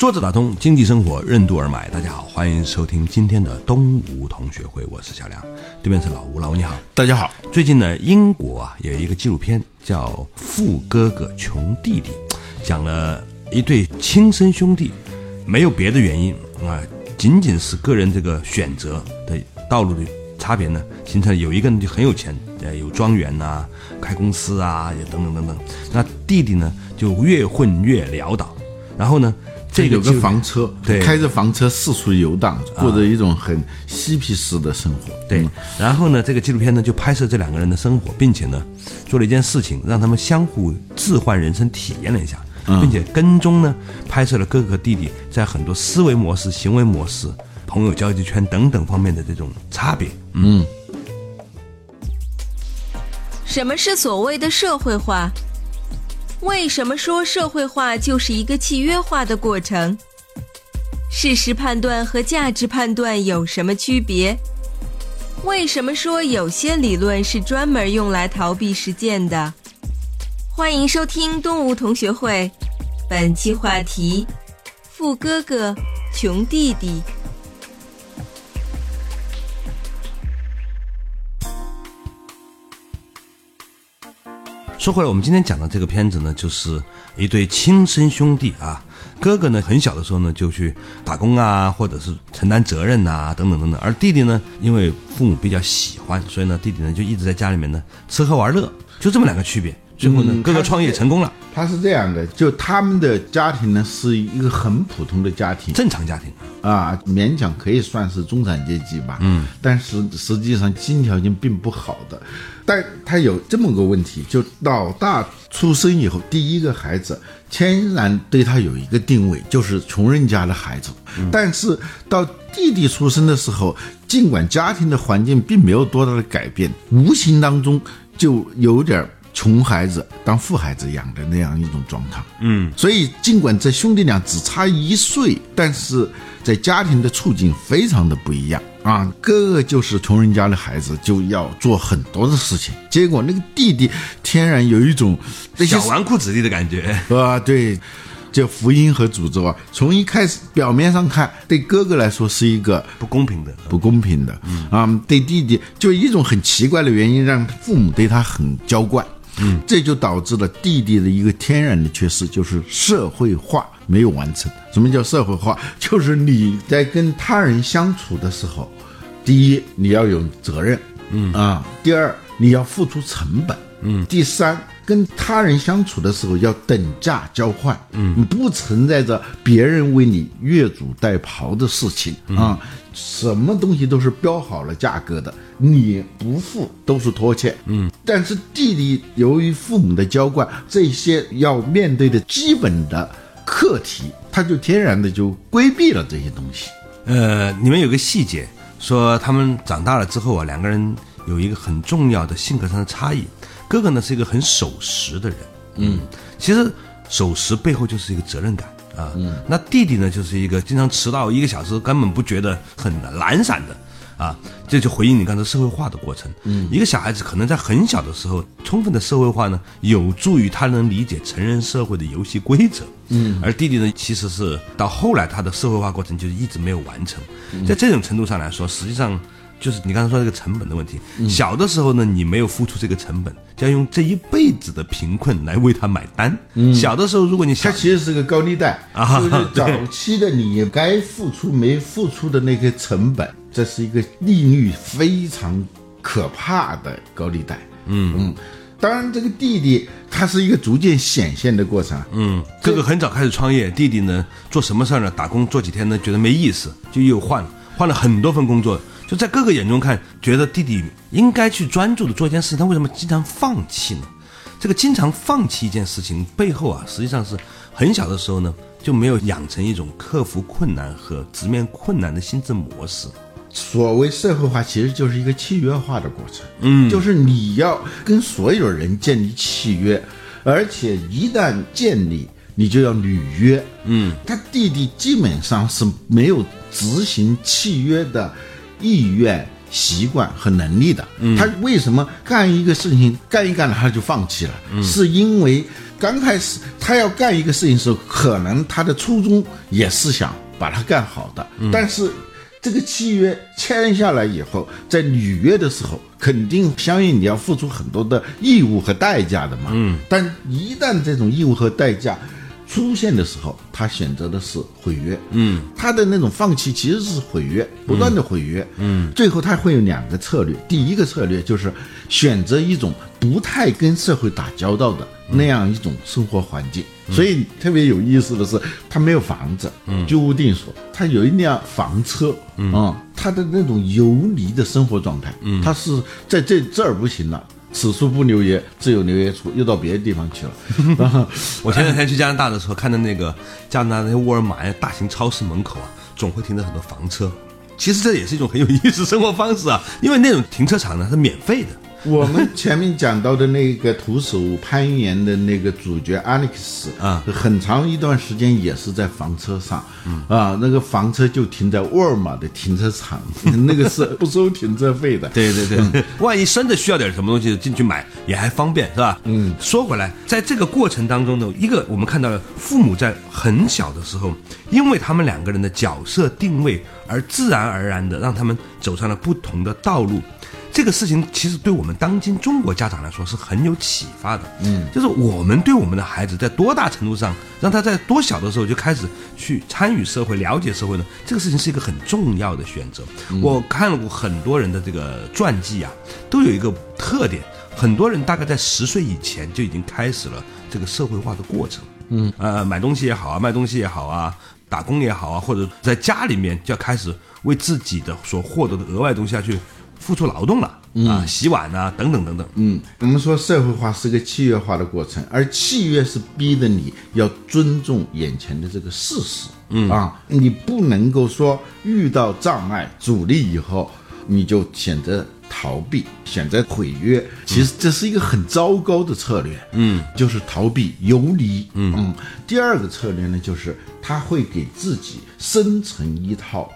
坐着打通经济生活任督二脉，大家好，欢迎收听今天的东吴同学会，我是小梁，对面是老吴，老吴你好，大家好。最近呢，英国啊有一个纪录片叫《富哥哥穷弟弟》，讲了一对亲生兄弟，没有别的原因啊，仅仅是个人这个选择的道路的差别呢，形成了有一个人就很有钱，呃，有庄园呐、开公司啊，也等等等等。那弟弟呢，就越混越潦倒，然后呢。这个有个房车，对。开着房车四处游荡，过着一种很嬉皮士的生活。对，然后呢，这个纪录片呢就拍摄这两个人的生活，并且呢做了一件事情，让他们相互置换人生体验了一下，并且跟踪呢拍摄了哥哥和弟弟在很多思维模式、行为模式、朋友交际圈等等方面的这种差别。嗯，什么是所谓的社会化？为什么说社会化就是一个契约化的过程？事实判断和价值判断有什么区别？为什么说有些理论是专门用来逃避实践的？欢迎收听东吴同学会，本期话题：富哥哥，穷弟弟。说回来，我们今天讲的这个片子呢，就是一对亲生兄弟啊。哥哥呢，很小的时候呢就去打工啊，或者是承担责任呐，等等等等。而弟弟呢，因为父母比较喜欢，所以呢，弟弟呢就一直在家里面呢吃喝玩乐，就这么两个区别。最后呢，哥哥创业成功了。他是这样的，就他们的家庭呢是一个很普通的家庭，正常家庭啊，勉强可以算是中产阶级吧。嗯，但是实际上经济条件并不好的。但他有这么个问题，就老大出生以后，第一个孩子天然对他有一个定位，就是穷人家的孩子。但是到弟弟出生的时候，尽管家庭的环境并没有多大的改变，无形当中就有点。穷孩子当富孩子养的那样一种状态，嗯，所以尽管这兄弟俩只差一岁，但是在家庭的处境非常的不一样啊。哥哥就是穷人家的孩子，就要做很多的事情，结果那个弟弟天然有一种小纨绔子弟的感觉 啊，对，就福音和诅咒啊。从一开始表面上看，对哥哥来说是一个不公平的，不公平的，啊，对弟弟就一种很奇怪的原因，让父母对他很娇惯。嗯，这就导致了弟弟的一个天然的缺失，就是社会化没有完成。什么叫社会化？就是你在跟他人相处的时候，第一你要有责任，嗯。啊；第二你要付出成本，嗯；第三跟他人相处的时候要等价交换，嗯，不存在着别人为你越俎代庖的事情啊。什么东西都是标好了价格的，你不付都是拖欠。嗯，但是弟弟由于父母的娇惯，这些要面对的基本的课题，他就天然的就规避了这些东西。呃，你们有个细节，说他们长大了之后啊，两个人有一个很重要的性格上的差异。哥哥呢是一个很守时的人，嗯，其实守时背后就是一个责任感。啊，那弟弟呢，就是一个经常迟到一个小时，根本不觉得很懒散的，啊，这就回应你刚才社会化的过程。嗯，一个小孩子可能在很小的时候，充分的社会化呢，有助于他能理解成人社会的游戏规则。嗯，而弟弟呢，其实是到后来他的社会化过程就是一直没有完成，在这种程度上来说，实际上。就是你刚才说这个成本的问题，小的时候呢，你没有付出这个成本，就要用这一辈子的贫困来为他买单。小的时候，如果你他其实是个高利贷啊，就是早期的你该付出没付出的那个成本，这是一个利率非常可怕的高利贷。嗯嗯，当然这个弟弟他是一个逐渐显现的过程。嗯，哥哥很早开始创业，弟弟呢做什么事儿呢？打工做几天呢，觉得没意思，就又换了，换了很多份工作。就在哥哥眼中看，觉得弟弟应该去专注的做一件事情，他为什么经常放弃呢？这个经常放弃一件事情背后啊，实际上是很小的时候呢，就没有养成一种克服困难和直面困难的心智模式。所谓社会化，其实就是一个契约化的过程。嗯，就是你要跟所有人建立契约，而且一旦建立，你就要履约。嗯，他弟弟基本上是没有执行契约的意愿、习惯和能力的。嗯，他为什么干一个事情干一干了他就放弃了？嗯，是因为刚开始他要干一个事情的时候，可能他的初衷也是想把它干好的，但是。这个契约签下来以后，在履约的时候，肯定相应你要付出很多的义务和代价的嘛。嗯，但一旦这种义务和代价出现的时候，他选择的是毁约。嗯，他的那种放弃其实是毁约，不断的毁约。嗯，最后他会有两个策略，第一个策略就是选择一种不太跟社会打交道的。那样一种生活环境，所以特别有意思的是，他没有房子，居无定所，他有一辆房车，啊，他的那种游离的生活状态，嗯。他是在这这儿不行了，此处不留爷，自有留爷处，又到别的地方去了。我前两天去加拿大的时候，看到那个加拿大那沃尔玛呀，大型超市门口啊，总会停着很多房车，其实这也是一种很有意思生活方式啊，因为那种停车场呢是免费的。我们前面讲到的那个徒手攀岩的那个主角 Alex 啊，很长一段时间也是在房车上，啊，那个房车就停在沃尔玛的停车场，那个是不收停车费的。对对对，万一真的需要点什么东西进去买也还方便，是吧？嗯。说回来，在这个过程当中呢，一个我们看到了父母在很小的时候，因为他们两个人的角色定位而自然而然的让他们走上了不同的道路。这个事情其实对我们当今中国家长来说是很有启发的，嗯，就是我们对我们的孩子在多大程度上让他在多小的时候就开始去参与社会、了解社会呢？这个事情是一个很重要的选择。我看了过很多人的这个传记啊，都有一个特点，很多人大概在十岁以前就已经开始了这个社会化的过程，嗯，呃，买东西也好啊，卖东西也好啊，打工也好啊，或者在家里面就要开始为自己的所获得的额外东西要去。付出劳动了啊，洗碗呐，等等等等。嗯，我们说社会化是个契约化的过程，而契约是逼着你要尊重眼前的这个事实。嗯啊，你不能够说遇到障碍、阻力以后，你就选择逃避、选择毁约。其实这是一个很糟糕的策略。嗯，就是逃避、游离。嗯，第二个策略呢，就是他会给自己生成一套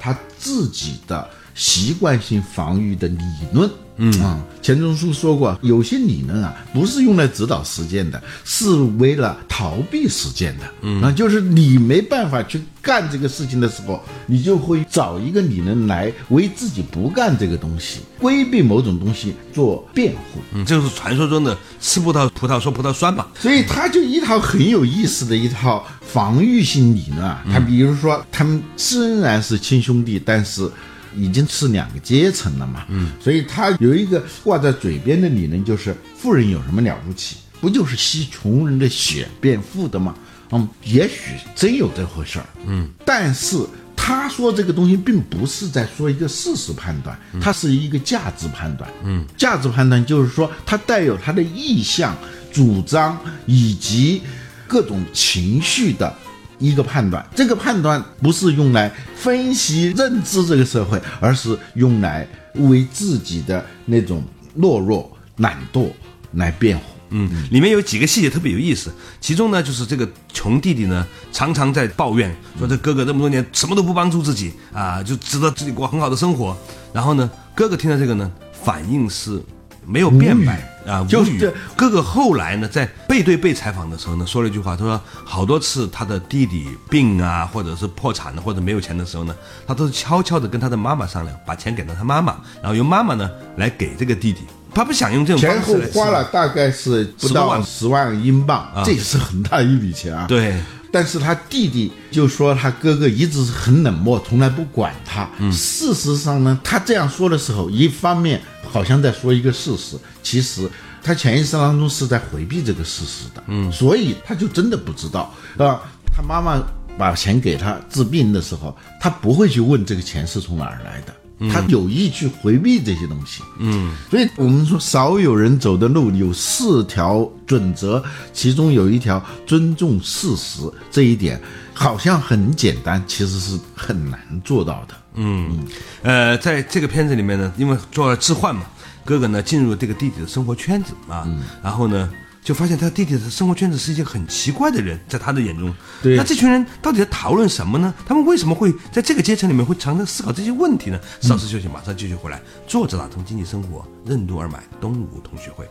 他自己的。习惯性防御的理论，嗯。啊，钱钟书说过，有些理论啊，不是用来指导实践的，是为了逃避实践的，嗯。啊，就是你没办法去干这个事情的时候，你就会找一个理论来为自己不干这个东西，规避某种东西做辩护，嗯，这就是传说中的吃葡萄葡萄说葡萄酸嘛，所以他就一套很有意思的一套防御性理论啊，他比如说他们虽然是亲兄弟，但是。已经是两个阶层了嘛，嗯，所以他有一个挂在嘴边的理论，就是富人有什么了不起？不就是吸穷人的血变富的吗？嗯，也许真有这回事儿，嗯，但是他说这个东西并不是在说一个事实判断，它是一个价值判断，嗯，价值判断就是说它带有他的意向、主张以及各种情绪的。一个判断，这个判断不是用来分析认知这个社会，而是用来为自己的那种懦弱、懒惰来辩护。嗯，里面有几个细节特别有意思，其中呢就是这个穷弟弟呢常常在抱怨说这哥哥这么多年什么都不帮助自己啊，就值得自己过很好的生活。然后呢，哥哥听到这个呢，反应是。没有辩白啊，无语。哥哥后来呢，在背对背采访的时候呢，说了一句话，他说好多次他的弟弟病啊，或者是破产了，或者没有钱的时候呢，他都是悄悄的跟他的妈妈商量，把钱给到他妈妈，然后由妈妈呢来给这个弟弟。他不想用这种前后花了大概是不到十万英镑，啊这也是很大一笔钱啊。对。但是他弟弟就说他哥哥一直是很冷漠，从来不管他。事实上呢，他这样说的时候，一方面好像在说一个事实，其实他潜意识当中是在回避这个事实的。嗯，所以他就真的不知道啊。他妈妈把钱给他治病的时候，他不会去问这个钱是从哪儿来的。他有意去回避这些东西。嗯，所以我们说少有人走的路有四条准则，其中有一条尊重事实，这一点好像很简单，其实是很难做到的。嗯，呃，在这个片子里面呢，因为做了置换嘛，哥哥呢进入这个弟弟的生活圈子啊，然后呢就发现他弟弟的生活圈子是一些很奇怪的人，在他的眼中，对那这群人到底在讨论什么呢？他们为什么会在这个阶层里面会常常思考这些问题呢？稍事休息，马上继续回来。作者打通经济生活，任督二脉，东吴同学会。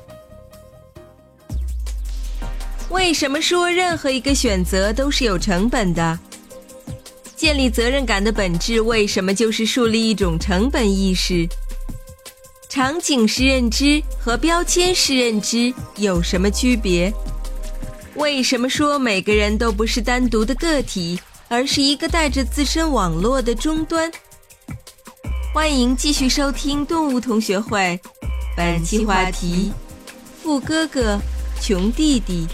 为什么说任何一个选择都是有成本的？建立责任感的本质为什么就是树立一种成本意识？场景式认知和标签式认知有什么区别？为什么说每个人都不是单独的个体，而是一个带着自身网络的终端？欢迎继续收听动物同学会，本期话题：富哥哥，穷弟弟。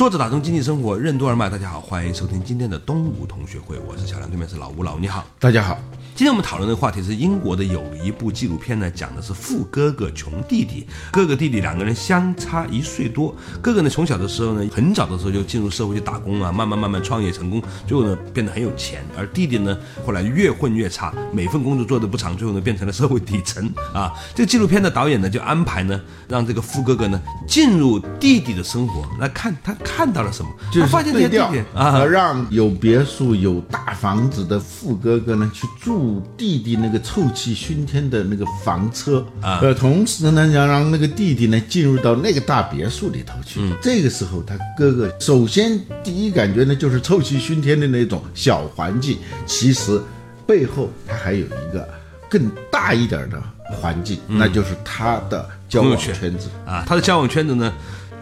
作者打通经济生活，任督二脉。大家好，欢迎收听今天的东吴同学会，我是小梁，对面是老吴，老吴你好。大家好，今天我们讨论的话题是英国的有一部纪录片呢，讲的是富哥哥穷弟弟，哥哥弟弟两个人相差一岁多。哥哥呢从小的时候呢，很早的时候就进入社会去打工啊，慢慢慢慢创业成功，最后呢变得很有钱。而弟弟呢后来越混越差，每份工作做的不长，最后呢变成了社会底层啊。这个纪录片的导演呢就安排呢让这个富哥哥呢进入弟弟的生活，来看他看到了什么，就发现这些弟对调弟啊，让有别墅、有大房子的富哥哥呢去住弟弟那个臭气熏天的那个房车。啊。呃，同时呢，要让那个弟弟呢进入到那个大别墅里头去。嗯。这个时候，他哥哥首先第一感觉呢就是臭气熏天的那种小环境，其实背后他还有一个更大一点的环境，那就是他的交往圈子。啊，他的交往圈子呢，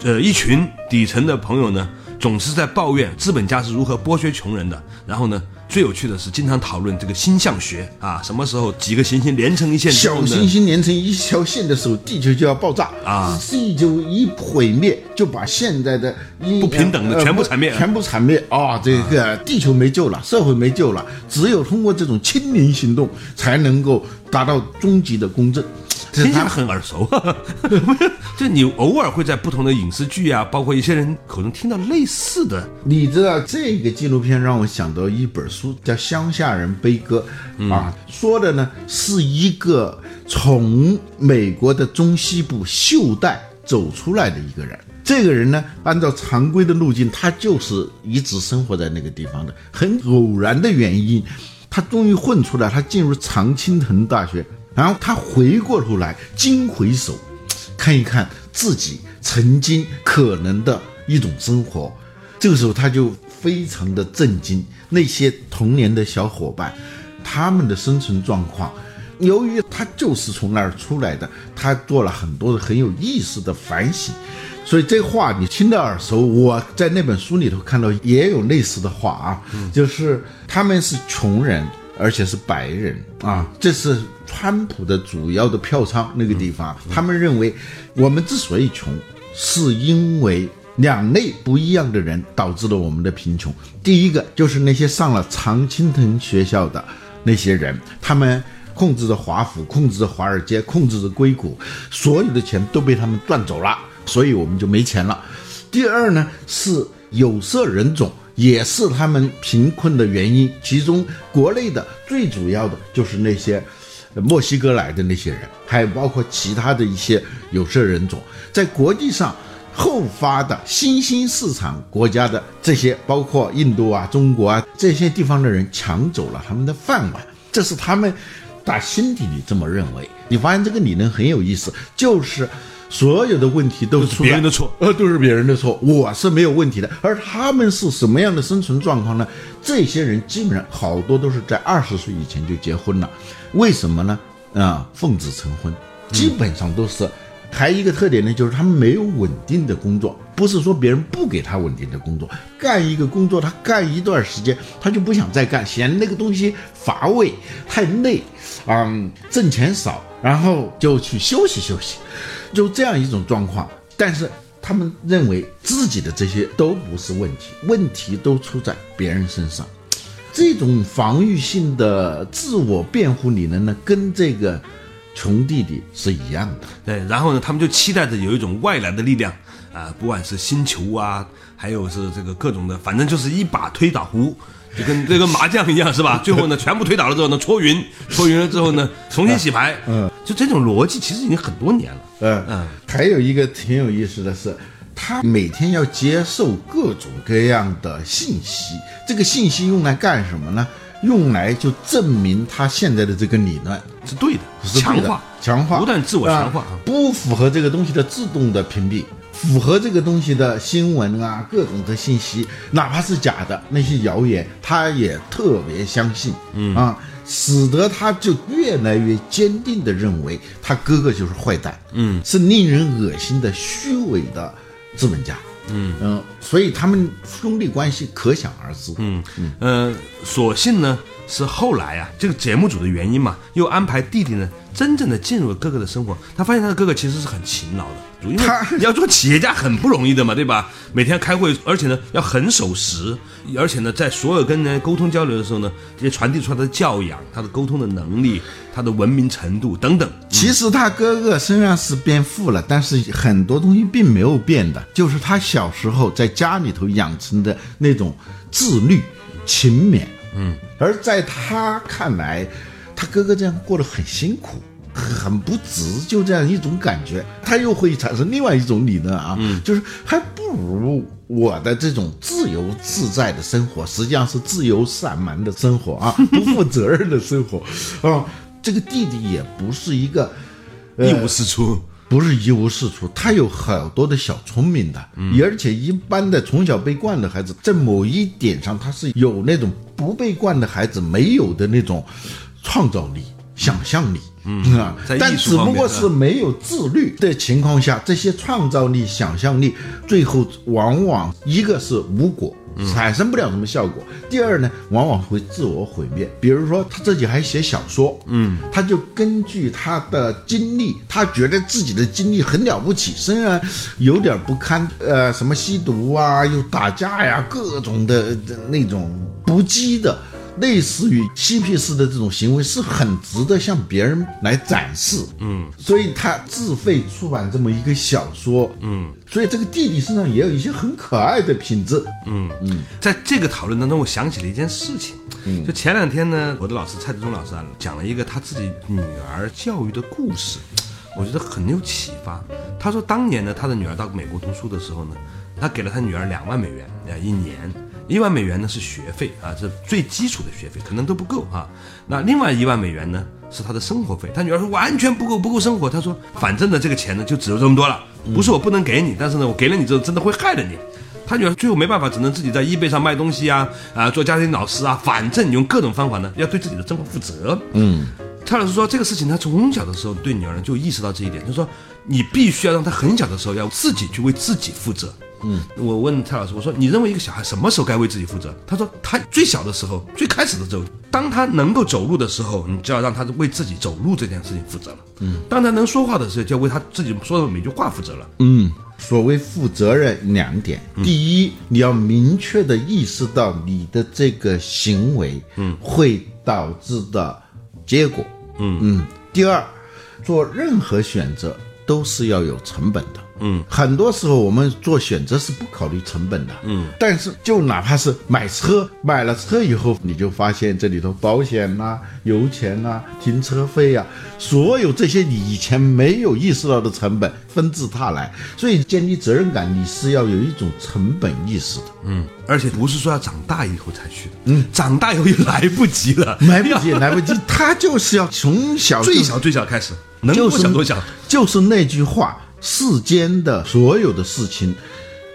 呃，一群底层的朋友呢，总是在抱怨资本家是如何剥削穷人的。然后呢，最有趣的是，经常讨论这个星象学啊，什么时候几个行星连成一线小，行星连成一条线的时候，地球就要爆炸啊。地球一毁灭，就把现在的一不平等的呃全部铲灭全部铲灭。啊、这个地球没救了，社会没救了，只有通过这种清零行动，才能够达到终极的公正。这是他听起来很耳熟，就你偶尔会在不同的影视剧啊，包括一些人口中听到类似的你知道这个纪录片让我想到一本书，叫《乡下人悲歌》啊，说的呢是一个从美国的中西部袖带走出来的一个人。这个人呢，按照常规的路径，他就是一直生活在那个地方的。很偶然的原因，他终于混出来，他进入常青藤大学，然后他回过头来，惊回首，看一看自己曾经可能的一种生活。这个时候他就非常的震惊，那些童年的小伙伴，他们的生存状况。由于他就是从那儿出来的，他做了很多的很有意思的反省，所以这话你听得耳熟。我在那本书里头看到也有类似的话啊，就是他们是穷人，而且是白人啊，这是川普的主要的票仓那个地方。他们认为我们之所以穷，是因为两类不一样的人导致了我们的贫穷。第一个就是那些上了常青藤学校的那些人，他们控制着华府，控制着华尔街，控制着硅谷，所有的钱都被他们赚走了，所以我们就没钱了。第二呢是有色人种。也是他们贫困的原因，其中国内的最主要的就是那些墨西哥来的那些人，还有包括其他的一些有色人种，在国际上后发的新兴市场国家的这些，包括印度啊、中国啊这些地方的人抢走了他们的饭碗，这是他们打心底里这么认为。你发现这个理论很有意思，就是所有的问题都是别人的错，呃，都是别人的错，我是没有问题的。而他们是什么样的生存状况呢？这些人基本上好多都是在二十岁以前就结婚了，为什么呢？啊，奉子成婚，基本上都是。还一个特点呢，就是他们没有稳定的工作，不是说别人不给他稳定的工作，干一个工作他干一段时间，他就不想再干，嫌那个东西乏味、太累，嗯，挣钱少，然后就去休息休息，就这样一种状况。但是他们认为自己的这些都不是问题，问题都出在别人身上。这种防御性的自我辩护理论呢，跟这个穷弟弟是一样的。对，然后呢，他们就期待着有一种外来的力量啊，不管是星球啊，还有是这个各种的，反正就是一把推倒壶，就跟这个麻将一样，是吧？最后呢，全部推倒了之后呢，搓匀，搓匀了之后呢，重新洗牌。嗯，就这种逻辑其实已经很多年了。嗯嗯，还有一个挺有意思的是，他每天要接受各种各样的信息，这个信息用来干什么呢？用来就证明他现在的这个理论。是对的，是对的强化，强化，不断自我强化啊。不符合这个东西的自动的屏蔽，符合这个东西的新闻啊，各种的信息，哪怕是假的那些谣言，他也特别相信，嗯。啊，使得他就越来越坚定的认为他哥哥就是坏蛋，嗯，是令人恶心的虚伪的资本家。嗯。嗯所以他们兄弟关系可想而知。嗯，呃，所幸呢是后来啊，这个节目组的原因嘛，又安排弟弟呢真正的进入了哥哥的生活。他发现他的哥哥其实是很勤劳的，因为他 要做企业家很不容易的嘛，对吧？每天开会，而且呢要很守时，而且呢在所有跟人沟通交流的时候呢，也传递出他的教养、他的沟通的能力、他的文明程度等等。其实他哥哥身上是变富了，但是很多东西并没有变的，就是他小时候在家里头养成的那种自律、勤勉。嗯，而在他看来，他哥哥这样过得很辛苦。很不值，就这样一种感觉，他又会产生另外一种理论啊，就是还不如我的这种自由自在的生活，实际上是自由散漫的生活啊，不负责任的生活啊。这个弟弟也不是一个一无是处。不是一无是处，他有好多的小聪明的，而且一般的从小被惯的孩子，在某一点上他是有那种不被惯的孩子没有的那种创造力、想象力。嗯啊但只不过是没有自律的情况下，这些创造力、想象力，最后往往一个是无果，产生不了什么效果；第二呢，往往会自我毁灭。比如说他自己还写小说，嗯，他就根据他的经历，他觉得自己的经历很了不起，虽然有点不堪，呃，什么吸毒啊，又打架呀，各种的的那种不羁的。类似于嬉皮士的这种行为是很值得向别人来展示，嗯，所以他自费出版这么一个小说，嗯，所以这个弟弟身上也有一些很可爱的品质，嗯。嗯。在这个讨论当中，我想起了一件事情。嗯，就前两天呢，我的老师蔡志忠老师啊讲了一个他自己女儿教育的故事，我觉得很有启发。他说，当年呢，他的女儿到美国读书的时候呢，他给了他女儿两万美元，呃，一年。一万美元呢是学费啊，是最基础的学费，可能都不够啊。那另外一万美元呢是他的生活费。他女儿说完全不够，不够生活。他说，反正呢这个钱呢就只有这么多了，不是我不能给你，但是呢我给了你之后真的会害了你。他女儿最后没办法，只能自己在 eBay 上卖东西啊，啊做家庭老师啊，反正用各种方法呢要对自己的生活负责。嗯，蔡老师说这个事情他从小的时候对女儿就意识到这一点，就是说你必须要让他很小的时候要自己去为自己负责。嗯，我问蔡老师，我说你认为一个小孩什么时候该为自己负责？他说他最小的时候，最开始的时候，当他能够走路的时候，你就要让他为自己走路这件事情负责了。嗯，当他能说话的时候，就要为他自己说的每句话负责了。嗯，所谓负责任两点，第一，你要明确的意识到你的这个行为，嗯，会导致的结果，嗯嗯。第二，做任何选择都是要有成本的。嗯，很多时候我们做选择是不考虑成本的。嗯，但是就哪怕是买车，买了车以后，你就发现这里头保险呐、油钱呐、停车费呀、所有这些你以前没有意识到的成本纷至沓来。所以建立责任感，你是要有一种成本意识的。嗯，而且不是说要长大以后才去的，嗯，长大以后也来不及了，来不及，来不及，他就是要从小最小最小开始，能就是多小多小。就是那句话：世间的所有的事情，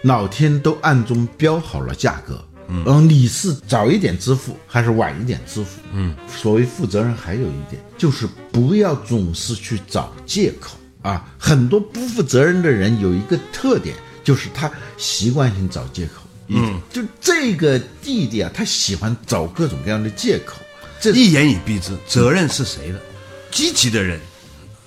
老天都暗中标好了价格。嗯，你是早一点支付还是晚一点支付？嗯，所谓负责任，还有一点就是不要总是去找借口啊。很多不负责任的人有一个特点，就是他习惯性找借口。嗯，就这个弟弟啊，他喜欢找各种各样的借口。这一言以蔽之，责任是谁的？积极的人，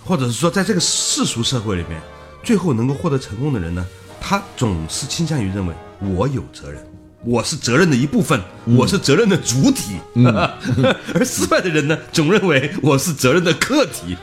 或者是说在这个世俗社会里面，最后能够获得成功的人呢，他他总是倾向于认为我有责任。我是责任的一部分，我是责任的主体，而失败的人呢，总认为我是责任的客体，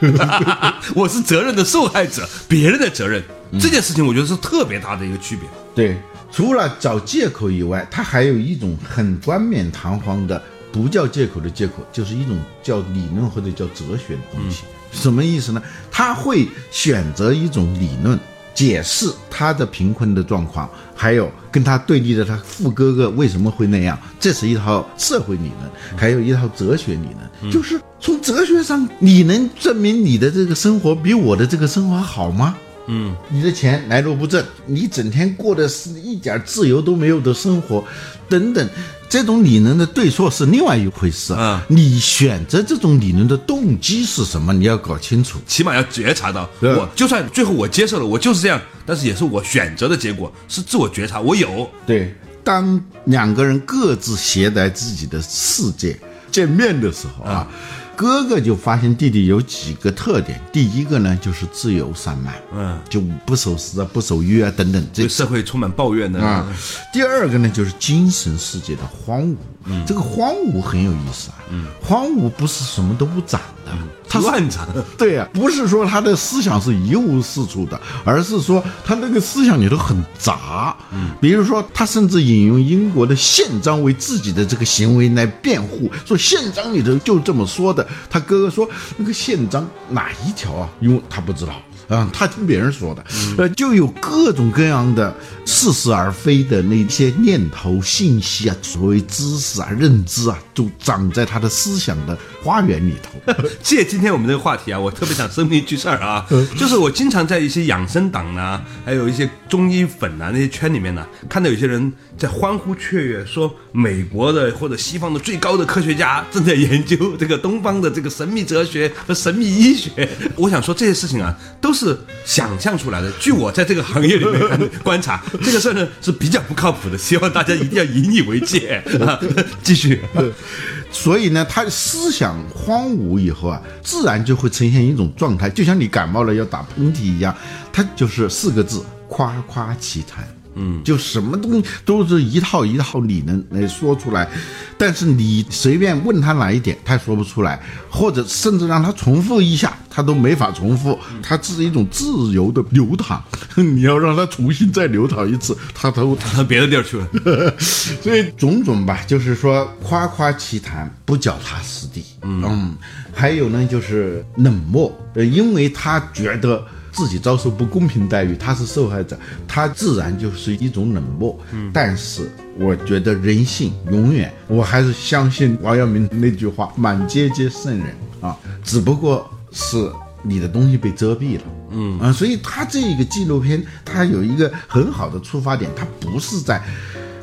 我是责任的受害者，别人的责任。这件事情，我觉得是特别大的一个区别。对，除了找借口以外，他还有一种很冠冕堂皇的，不叫借口的借口，就是一种叫理论或者叫哲学的东西。什么意思呢？他会选择一种理论。解释他的贫困的状况，还有跟他对立的他富哥哥为什么会那样，这是一套社会理论，还有一套哲学理论。就是从哲学上，你能证明你的这个生活比我的这个生活好吗？嗯，你的钱来路不正，你整天过的是一点自由都没有的生活，等等。这种理论的对错是另外一回事啊！你选择这种理论的动机是什么？你要搞清楚，起码要觉察到。我就算最后我接受了，我就是这样，但是也是我选择的结果，是自我觉察。我有对。当两个人各自携带自己的世界见面的时候啊。哥哥就发现弟弟有几个特点，第一个呢就是自由散漫，嗯，就不守时啊，不守约啊等等，对社会充满抱怨的啊。第二个呢就是精神世界的荒芜，嗯，这个荒芜很有意思啊，嗯，荒芜不是什么都不长的。他乱长，对呀，不是说他的思想是一无是处的，而是说他那个思想里头很杂。嗯，比如说他甚至引用英国的宪章为自己的这个行为来辩护，说宪章里头就这么说的。他哥哥说那个宪章哪一条啊？因为他不知道。啊，他听别人说的，呃，就有各种各样的似是而非的那些念头、信息啊，所谓知识啊、认知啊，都长在他的思想的花园里头。借今天我们这个话题啊，我特别想声明一句事儿啊，就是我经常在一些养生党啊，还有一些中医粉啊那些圈里面呢，看到有些人在欢呼雀跃，说美国的或者西方的最高的科学家正在研究这个东方的这个神秘哲学和神秘医学。我想说这些事情啊，都。是想象出来的。据我在这个行业里面观察，这个事儿呢是比较不靠谱的。希望大家一定要引以为戒啊！继续。所以呢，他思想荒芜以后啊，自然就会呈现一种状态，就像你感冒了要打喷嚏一样，他就是四个字：夸夸其谈。嗯，就什么东西都是一套一套理论来说出来，但是你随便问他哪一点，他说不出来，或者甚至让他重复一下，他都没法重复。他是一种自由的流淌，你要让他重新再流淌一次，他都淌到别的地儿去了。所以种种吧，就是说夸夸其谈，不脚踏实地。嗯，还有呢，就是冷漠，呃，因为他觉得。自己遭受不公平待遇，他是受害者，他自然就是一种冷漠。嗯，但是我觉得人性永远，我还是相信王阳明那句话：“满街皆圣人啊，只不过是你的东西被遮蔽了。”嗯啊，所以他这个纪录片，他有一个很好的出发点，他不是在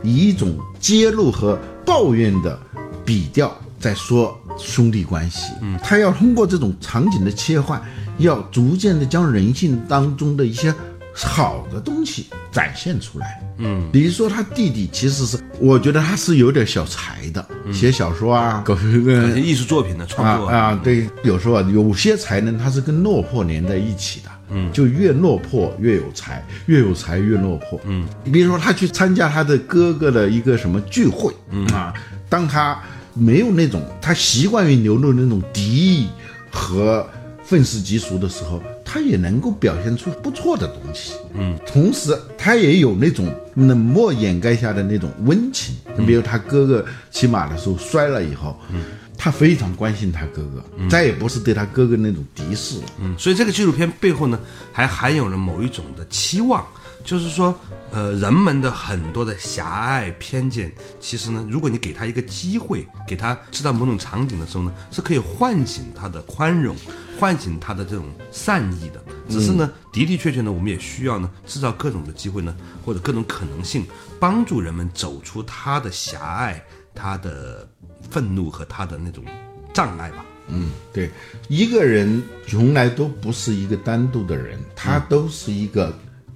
以一种揭露和抱怨的笔调在说兄弟关系，嗯，他要通过这种场景的切换。要逐渐的将人性当中的一些好的东西展现出来，嗯，比如说他弟弟其实是，我觉得他是有点小才的，写小说啊，搞一个艺术作品的创作。啊，对，有时候啊，有些才能他是跟落魄连在一起的，嗯，就越落魄越有才，越有才越落魄，嗯，比如说他去参加他的哥哥的一个什么聚会，嗯。啊，当他没有那种他习惯于流露那种敌意和。愤世嫉俗的时候，他也能够表现出不错的东西。嗯，同时他也有那种冷漠掩盖下的那种温情。你比如他哥哥骑马的时候摔了以后，嗯，他非常关心他哥哥，再也不是对他哥哥那种敌视了。嗯，所以这个纪录片背后呢，还含有了某一种的期望。就是说，呃，人们的很多的狭隘偏见，其实呢，如果你给他一个机会，给他知道某种场景的时候呢，是可以唤醒他的宽容，唤醒他的这种善意的。只是呢，的的确确呢，我们也需要呢，制造各种的机会呢，或者各种可能性，帮助人们走出他的狭隘、他的愤怒和他的那种障碍吧。嗯，对，一个人从来都不是一个单独的人，他都是一个。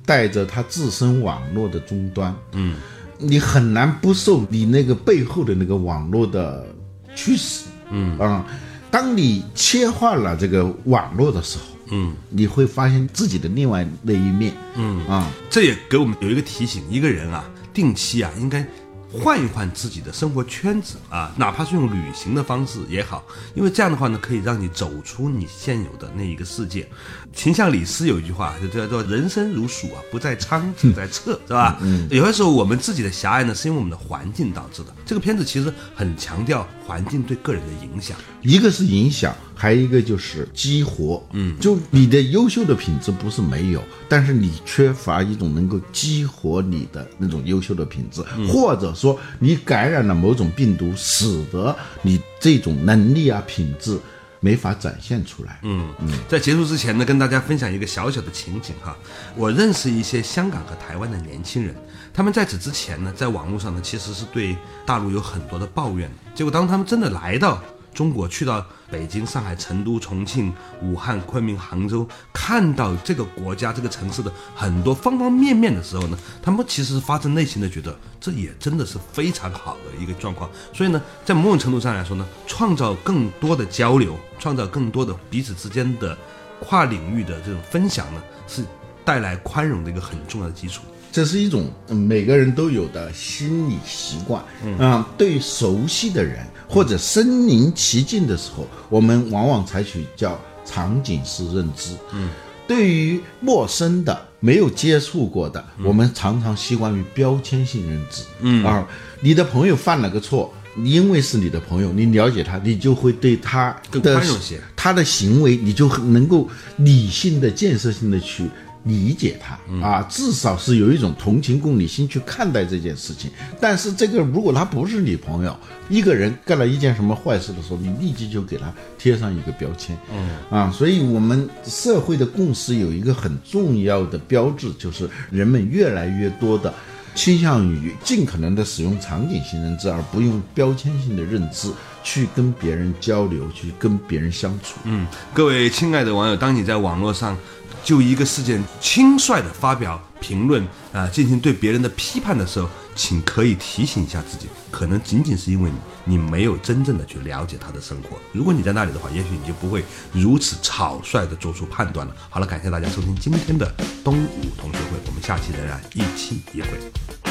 带着他自身网络的终端，嗯，你很难不受你那个背后的那个网络的驱使，嗯。啊，当你切换了这个网络的时候，嗯，你会发现自己的另外那一面，嗯。啊，这也给我们有一个提醒：一个人啊，定期啊，应该。换一换自己的生活圈子啊，哪怕是用旅行的方式也好，因为这样的话呢，可以让你走出你现有的那一个世界。秦向李斯有一句话，就叫做“人生如鼠啊，不在仓，只在侧”，是吧？嗯。有些时候我们自己的狭隘呢，是因为我们的环境导致的。这个片子其实很强调环境对个人的影响，一个是影响，还有一个就是激活。嗯，就你的优秀的品质不是没有，但是你缺乏一种能够激活你的那种优秀的品质，或者。说你感染了某种病毒，使得你这种能力啊品质没法展现出来。嗯嗯，在结束之前呢，跟大家分享一个小小的情景哈。我认识一些香港和台湾的年轻人，他们在此之前呢，在网络上呢，其实是对大陆有很多的抱怨。结果当他们真的来到。中国去到北京、上海、成都、重庆、武汉、昆明、杭州，看到这个国家、这个城市的很多方方面面的时候呢，他们其实发自内心的觉得这也真的是非常好的一个状况。所以呢，在某种程度上来说呢，创造更多的交流，创造更多的彼此之间的跨领域的这种分享呢，是带来宽容的一个很重要的基础。这是一种每个人都有的心理习惯。嗯，对熟悉的人。或者身临其境的时候，我们往往采取叫场景式认知。嗯，对于陌生的、没有接触过的，我们常常习惯于标签性认知。嗯啊，你的朋友犯了个错，因为是你的朋友，你了解他，你就会对他更宽容些。他的行为，你就能够理性的、建设性的去。理解他啊，至少是有一种同情共理心去看待这件事情。但是这个如果他不是你朋友，一个人干了一件什么坏事的时候，你立即就给他贴上一个标签。嗯啊，所以我们社会的共识有一个很重要的标志，就是人们越来越多的倾向于尽可能的使用场景性认知，而不用标签性的认知去跟别人交流，去跟别人相处。嗯，各位亲爱的网友，当你在网络上。就一个事件轻率的发表评论啊，进行对别人的批判的时候，请可以提醒一下自己，可能仅仅是因为你你没有真正的去了解他的生活。如果你在那里的话，也许你就不会如此草率的做出判断了。好了，感谢大家收听今天的东吴同学会，我们下期仍然一期一会。